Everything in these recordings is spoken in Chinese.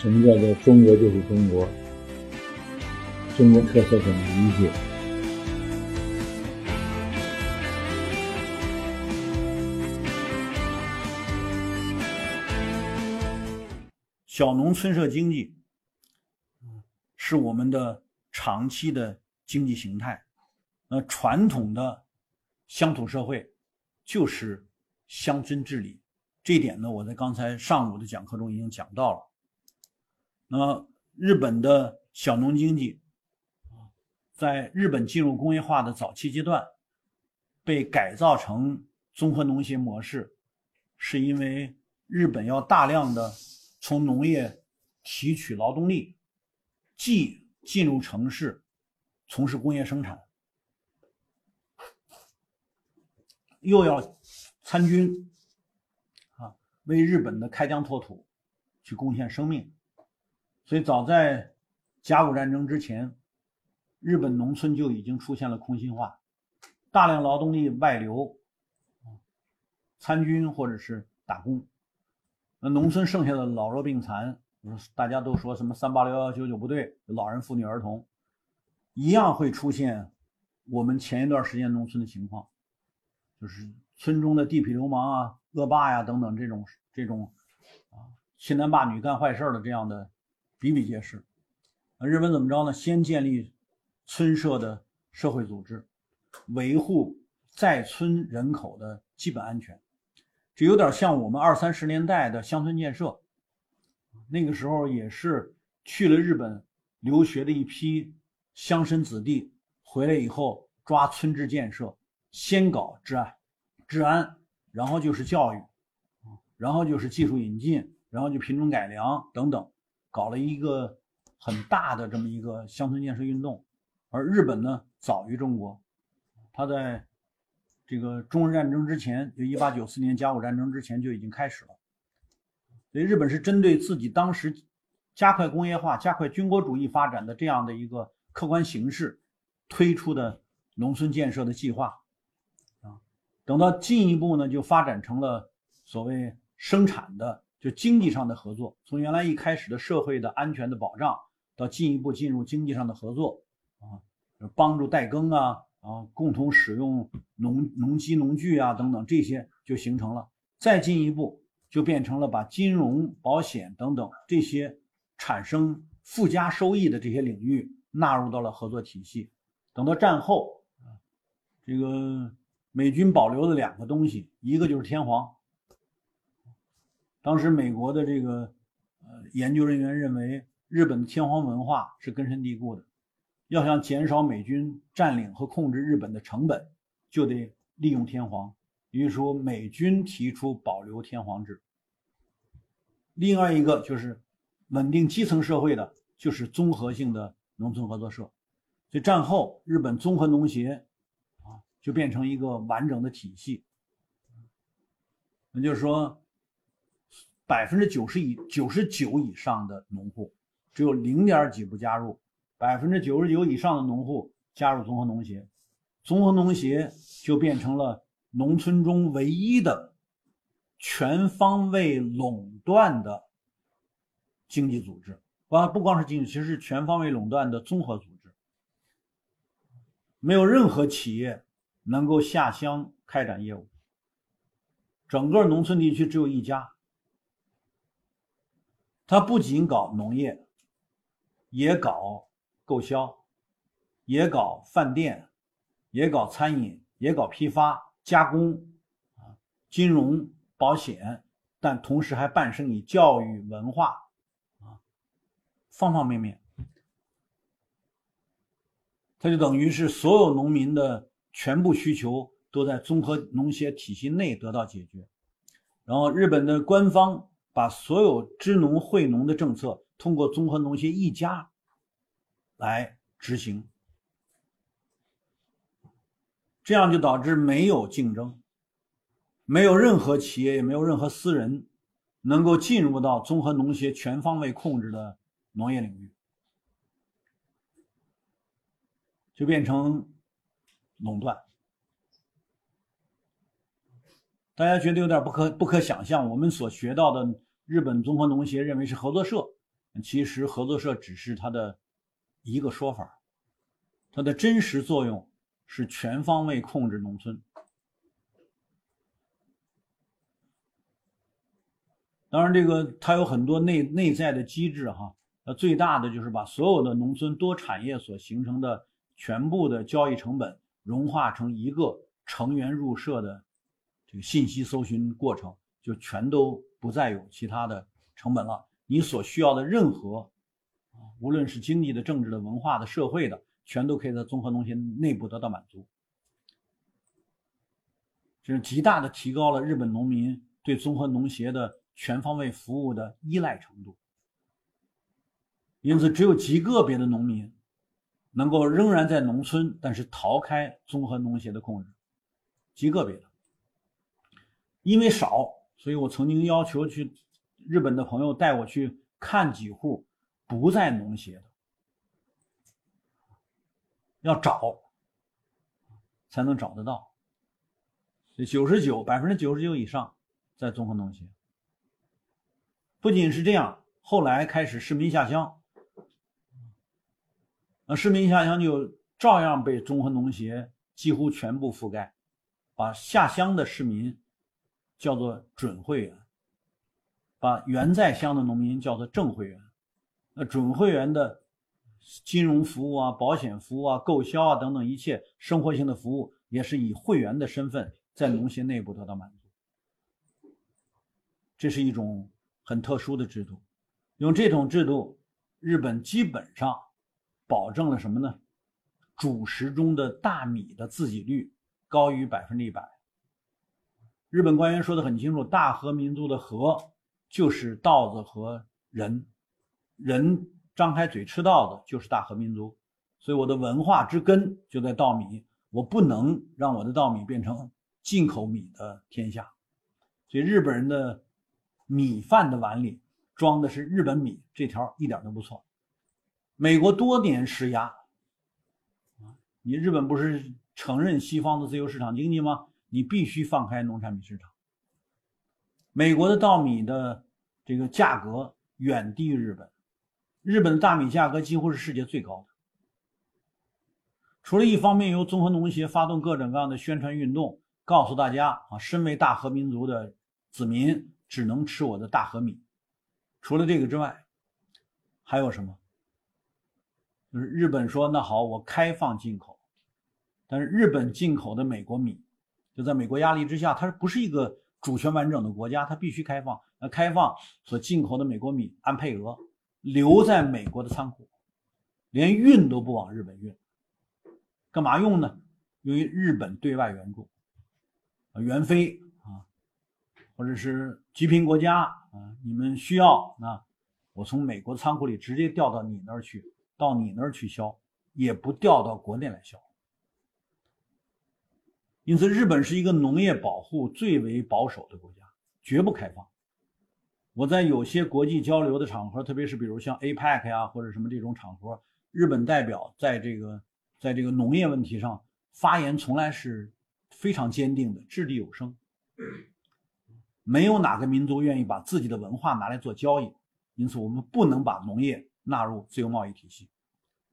什么叫做中国就是中国？中国特色怎么理解？小农村社经济是我们的长期的经济形态。那传统的乡土社会就是乡村治理，这一点呢，我在刚才上午的讲课中已经讲到了。那么，日本的小农经济在日本进入工业化的早期阶段，被改造成综合农协模式，是因为日本要大量的从农业提取劳动力，既进入城市从事工业生产。又要参军啊，为日本的开疆拓土去贡献生命，所以早在甲午战争之前，日本农村就已经出现了空心化，大量劳动力外流，参军或者是打工，那农村剩下的老弱病残，大家都说什么三八六幺九九部队，老人妇女儿童，一样会出现我们前一段时间农村的情况。就是村中的地痞流氓啊、恶霸呀等等这种这种啊，欺男霸女干坏事的这样的比比皆是。日本怎么着呢？先建立村社的社会组织，维护在村人口的基本安全。这有点像我们二三十年代的乡村建设。那个时候也是去了日本留学的一批乡绅子弟回来以后，抓村治建设。先搞治安，治安，然后就是教育，然后就是技术引进，然后就品种改良等等，搞了一个很大的这么一个乡村建设运动。而日本呢，早于中国，它在这个中日战争之前，就一八九四年甲午战争之前就已经开始了。所以日本是针对自己当时加快工业化、加快军国主义发展的这样的一个客观形势，推出的农村建设的计划啊。等到进一步呢，就发展成了所谓生产的，就经济上的合作。从原来一开始的社会的安全的保障，到进一步进入经济上的合作，啊，帮助代耕啊，啊，共同使用农农机农具啊等等，这些就形成了。再进一步，就变成了把金融、保险等等这些产生附加收益的这些领域纳入到了合作体系。等到战后，这个。美军保留的两个东西，一个就是天皇。当时美国的这个呃研究人员认为，日本的天皇文化是根深蒂固的，要想减少美军占领和控制日本的成本，就得利用天皇。于是说，美军提出保留天皇制。另外一个就是稳定基层社会的，就是综合性的农村合作社。所以战后，日本综合农协啊。就变成一个完整的体系，那就是说，百分之九十以九十九以上的农户，只有零点几不加入，百分之九十九以上的农户加入综合农协，综合农协就变成了农村中唯一的全方位垄断的经济组织，光不光是经济，其实是全方位垄断的综合组织，没有任何企业。能够下乡开展业务，整个农村地区只有一家。他不仅搞农业，也搞购销，也搞饭店，也搞餐饮，也搞批发加工，啊，金融保险，但同时还办生意、教育、文化，啊，方方面面，他就等于是所有农民的。全部需求都在综合农协体系内得到解决，然后日本的官方把所有支农惠农的政策通过综合农协一家来执行，这样就导致没有竞争，没有任何企业也没有任何私人能够进入到综合农协全方位控制的农业领域，就变成。垄断，大家觉得有点不可不可想象。我们所学到的日本综合农协认为是合作社，其实合作社只是它的一个说法，它的真实作用是全方位控制农村。当然，这个它有很多内内在的机制哈。那最大的就是把所有的农村多产业所形成的全部的交易成本融化成一个成员入社的这个信息搜寻过程，就全都不再有其他的成本了。你所需要的任何，无论是经济的、政治的、文化的、社会的，全都可以在综合农协内部得到满足。这是极大的提高了日本农民对综合农协的。全方位服务的依赖程度，因此只有极个别的农民能够仍然在农村，但是逃开综合农协的控制，极个别的，因为少，所以我曾经要求去日本的朋友带我去看几户不在农协的，要找才能找得到，这九十九百分之九十九以上在综合农协。不仅是这样，后来开始市民下乡，那市民下乡就照样被综合农协几乎全部覆盖，把下乡的市民叫做准会员，把原在乡的农民叫做正会员。那准会员的金融服务啊、保险服务啊、购销啊等等一切生活性的服务，也是以会员的身份在农协内部得到满足。这是一种。很特殊的制度，用这种制度，日本基本上保证了什么呢？主食中的大米的自给率高于百分之一百。日本官员说的很清楚，大和民族的和就是稻子和人，人张开嘴吃稻子就是大和民族，所以我的文化之根就在稻米，我不能让我的稻米变成进口米的天下，所以日本人的。米饭的碗里装的是日本米，这条一点都不错。美国多年施压，你日本不是承认西方的自由市场经济吗？你必须放开农产品市场。美国的稻米的这个价格远低于日本，日本的大米价格几乎是世界最高的。除了一方面由综合农协发动各种各样的宣传运动，告诉大家啊，身为大和民族的子民。只能吃我的大和米，除了这个之外，还有什么？就是日本说那好，我开放进口，但是日本进口的美国米，就在美国压力之下，它不是一个主权完整的国家，它必须开放。那开放所进口的美国米按配额留在美国的仓库，连运都不往日本运，干嘛用呢？用于日本对外援助，啊，援非啊。或者是极贫国家啊，你们需要啊我从美国仓库里直接调到你那儿去，到你那儿去销，也不调到国内来销。因此，日本是一个农业保护最为保守的国家，绝不开放。我在有些国际交流的场合，特别是比如像 APEC 呀或者什么这种场合，日本代表在这个在这个农业问题上发言，从来是非常坚定的，掷地有声。没有哪个民族愿意把自己的文化拿来做交易，因此我们不能把农业纳入自由贸易体系，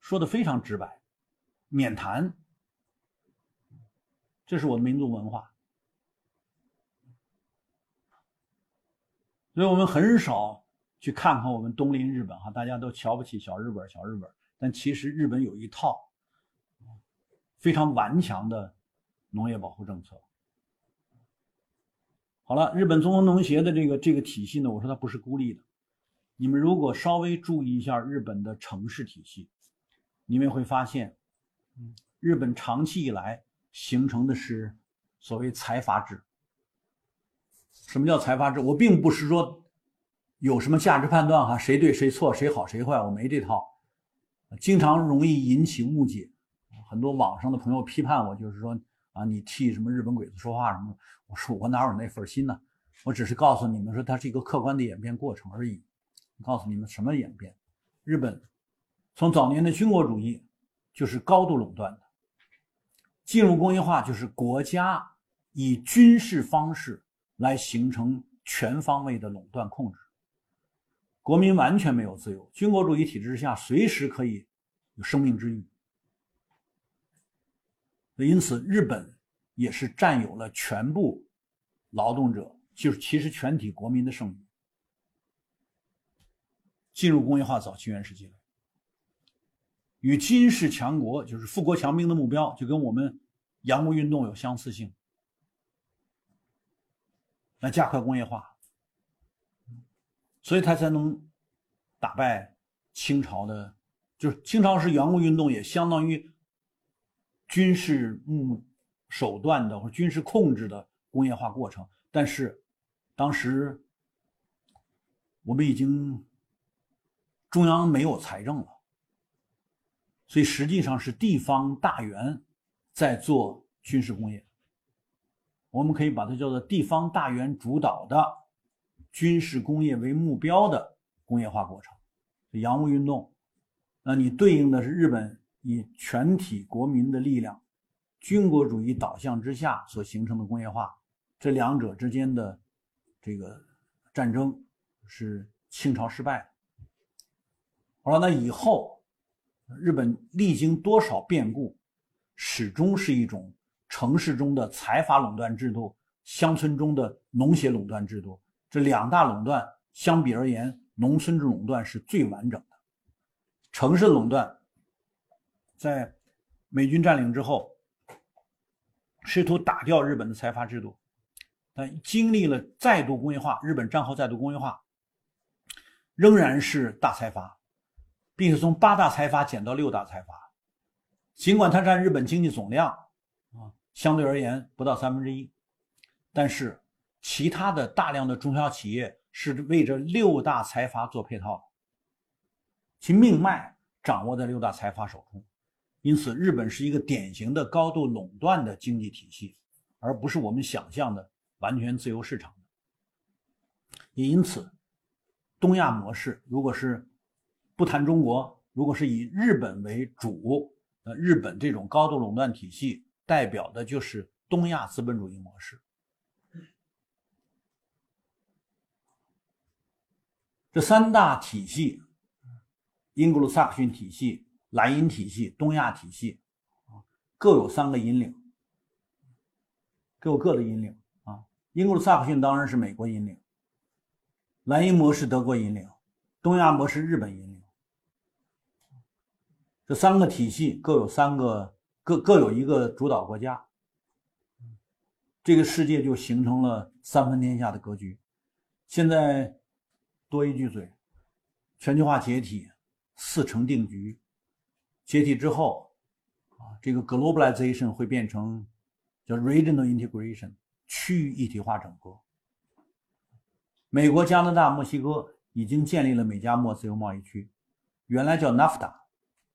说的非常直白，免谈。这是我的民族文化，所以我们很少去看看我们东邻日本哈，大家都瞧不起小日本，小日本，但其实日本有一套非常顽强的农业保护政策。好了，日本综合农协的这个这个体系呢，我说它不是孤立的。你们如果稍微注意一下日本的城市体系，你们会发现，日本长期以来形成的是所谓财阀制。什么叫财阀制？我并不是说有什么价值判断哈，谁对谁错，谁好谁坏，我没这套。经常容易引起误解，很多网上的朋友批判我，就是说。啊，你替什么日本鬼子说话什么？我说我哪有那份心呢？我只是告诉你们说，它是一个客观的演变过程而已。告诉你们什么演变？日本从早年的军国主义就是高度垄断的，进入工业化就是国家以军事方式来形成全方位的垄断控制。国民完全没有自由，军国主义体制下，随时可以有生命之欲。因此，日本也是占有了全部劳动者，就是其实全体国民的剩余。进入工业化早期原始阶段，与军事强国就是富国强兵的目标，就跟我们洋务运动有相似性，来加快工业化，所以他才能打败清朝的，就是清朝是洋务运动，也相当于。军事目手段的或军事控制的工业化过程，但是当时我们已经中央没有财政了，所以实际上是地方大员在做军事工业。我们可以把它叫做地方大员主导的军事工业为目标的工业化过程，洋务运动。那你对应的是日本。以全体国民的力量，军国主义导向之下所形成的工业化，这两者之间的这个战争是清朝失败的。好了，那以后日本历经多少变故，始终是一种城市中的财阀垄断制度，乡村中的农协垄断制度。这两大垄断相比而言，农村垄断是最完整的，城市垄断。在美军占领之后，试图打掉日本的财阀制度，但经历了再度工业化，日本战后再度工业化，仍然是大财阀，并且从八大财阀减到六大财阀。尽管它占日本经济总量啊，相对而言不到三分之一，但是其他的大量的中小企业是为这六大财阀做配套，其命脉掌握在六大财阀手中。因此，日本是一个典型的高度垄断的经济体系，而不是我们想象的完全自由市场。也因此，东亚模式如果是不谈中国，如果是以日本为主，呃，日本这种高度垄断体系代表的就是东亚资本主义模式。这三大体系，英格鲁萨克逊体系。莱茵体系、东亚体系，啊，各有三个引领，各有各的引领啊。英格鲁萨克逊当然是美国引领，莱茵模式德国引领，东亚模式日本引领。这三个体系各有三个，各各有一个主导国家，这个世界就形成了三分天下的格局。现在多一句嘴，全球化解体四成定局。解体之后，啊，这个 globalization 会变成叫 regional integration，区域一体化整合。美国、加拿大、墨西哥已经建立了美加墨自由贸易区，原来叫 NAFTA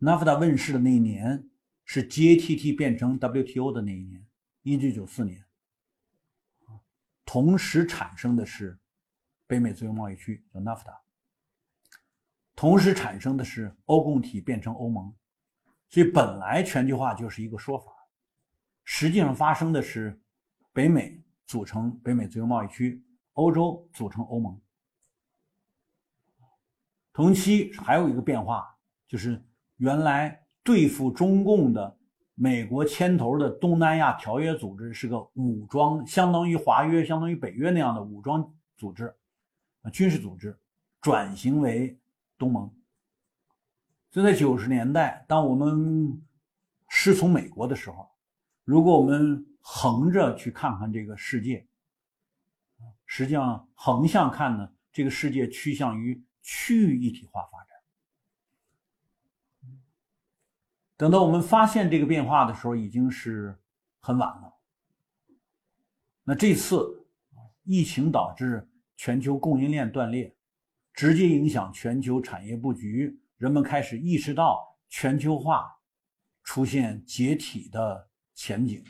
NAFTA 问世的那一年是 GATT 变成 WTO 的那一年，一九九四年。同时产生的是北美自由贸易区，叫 NAFTA，同时产生的是欧共体变成欧盟。所以本来全球化就是一个说法，实际上发生的是，北美组成北美自由贸易区，欧洲组成欧盟。同期还有一个变化，就是原来对付中共的美国牵头的东南亚条约组织是个武装，相当于华约、相当于北约那样的武装组织，啊，军事组织，转型为东盟。所以在九十年代，当我们师从美国的时候，如果我们横着去看看这个世界，实际上横向看呢，这个世界趋向于区域一体化发展。等到我们发现这个变化的时候，已经是很晚了。那这次疫情导致全球供应链断裂，直接影响全球产业布局。人们开始意识到全球化出现解体的前景。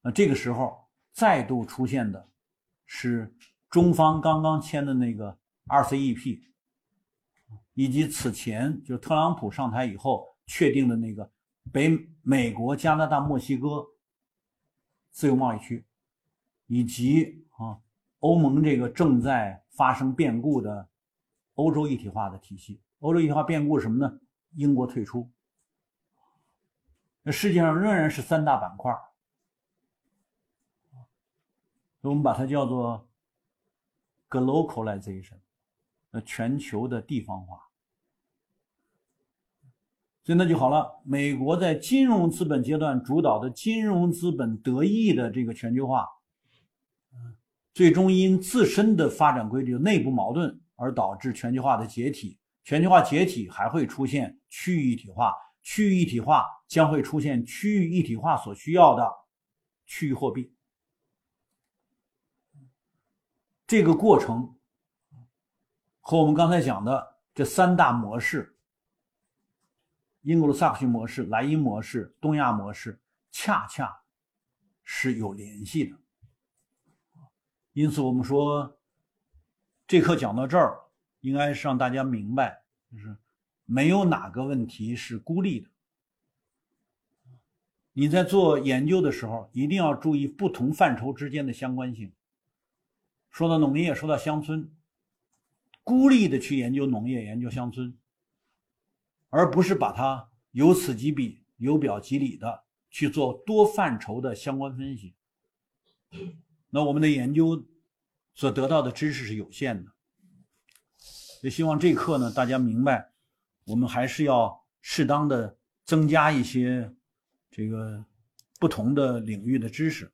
那这个时候再度出现的是中方刚刚签的那个 RCEP，以及此前就特朗普上台以后确定的那个北美国、加拿大、墨西哥自由贸易区，以及啊欧盟这个正在发生变故的欧洲一体化的体系。欧洲一体化变故是什么呢？英国退出。那世界上仍然是三大板块，我们把它叫做 globalization，呃，全球的地方化。所以那就好了。美国在金融资本阶段主导的金融资本得益的这个全球化，最终因自身的发展规律、内部矛盾而导致全球化的解体。全球化解体还会出现区域一体化，区域一体化将会出现区域一体化所需要的区域货币。这个过程和我们刚才讲的这三大模式。英国的萨克逊模式、莱茵模式、东亚模式，恰恰是有联系的。因此，我们说这课讲到这儿，应该是让大家明白，就是没有哪个问题是孤立的。你在做研究的时候，一定要注意不同范畴之间的相关性。说到农业，说到乡村，孤立的去研究农业、研究乡村。而不是把它由此及彼、由表及里的去做多范畴的相关分析，那我们的研究所得到的知识是有限的。也希望这课呢，大家明白，我们还是要适当的增加一些这个不同的领域的知识。